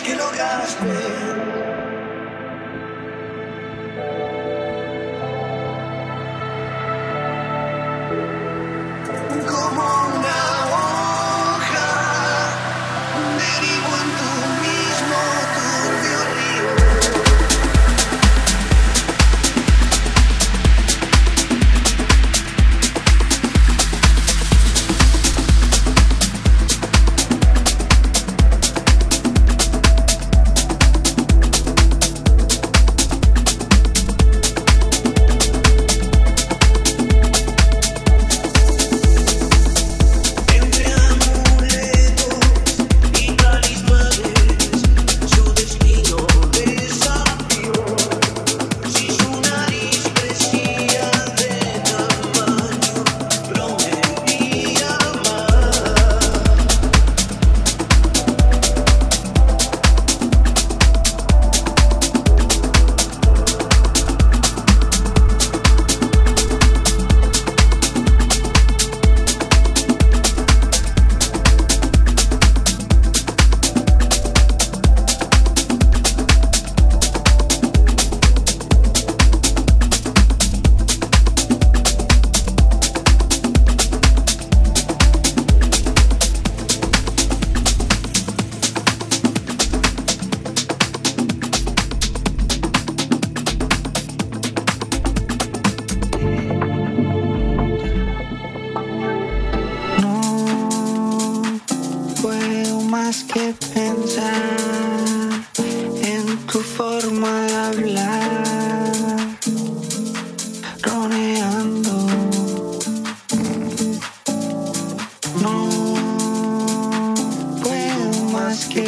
que lograste.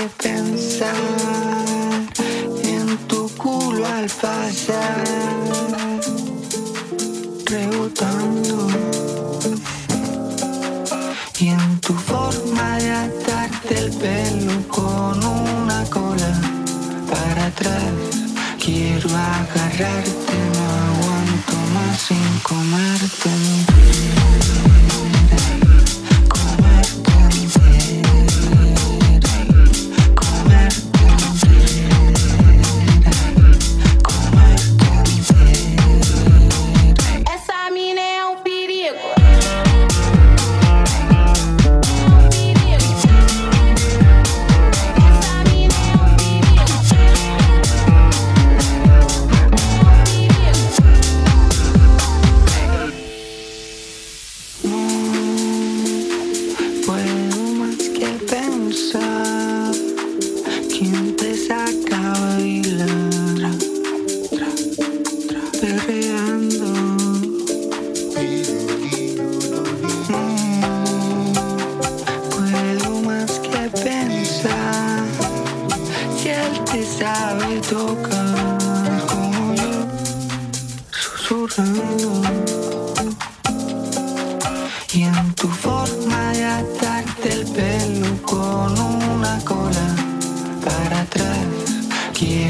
pensar en tu culo al pasar, rebotando. Y en tu forma de atarte el pelo con una cola para atrás, quiero agarrarte, no aguanto más sin comerte.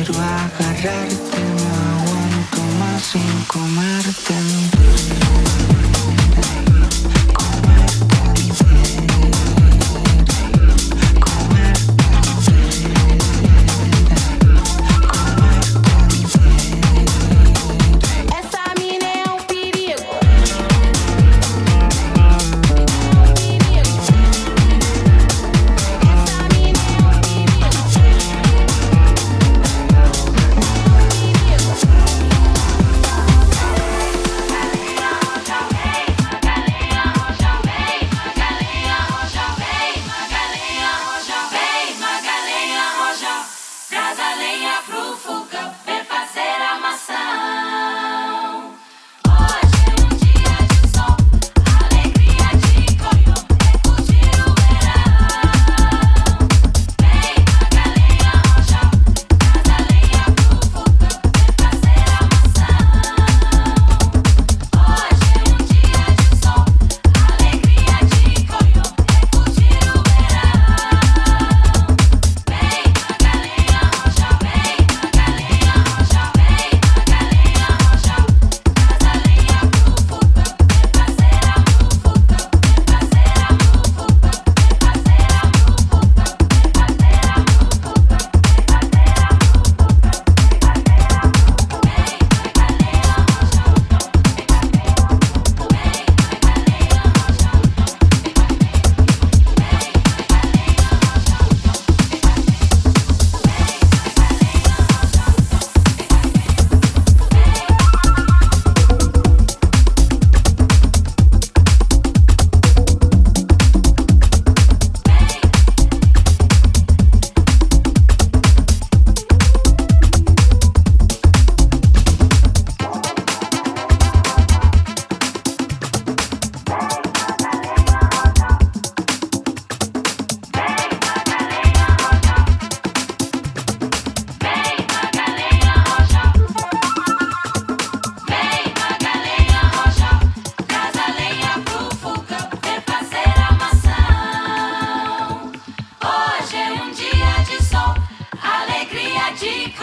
quiero agarrarte, no aguanto más sin comerte.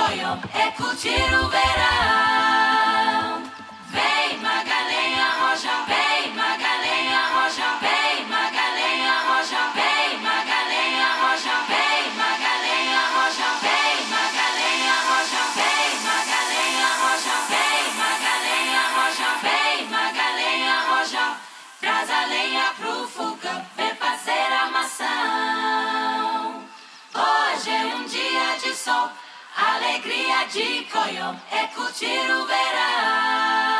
sonho é curtir o verão. Alegria de Coyo é curtir o verão.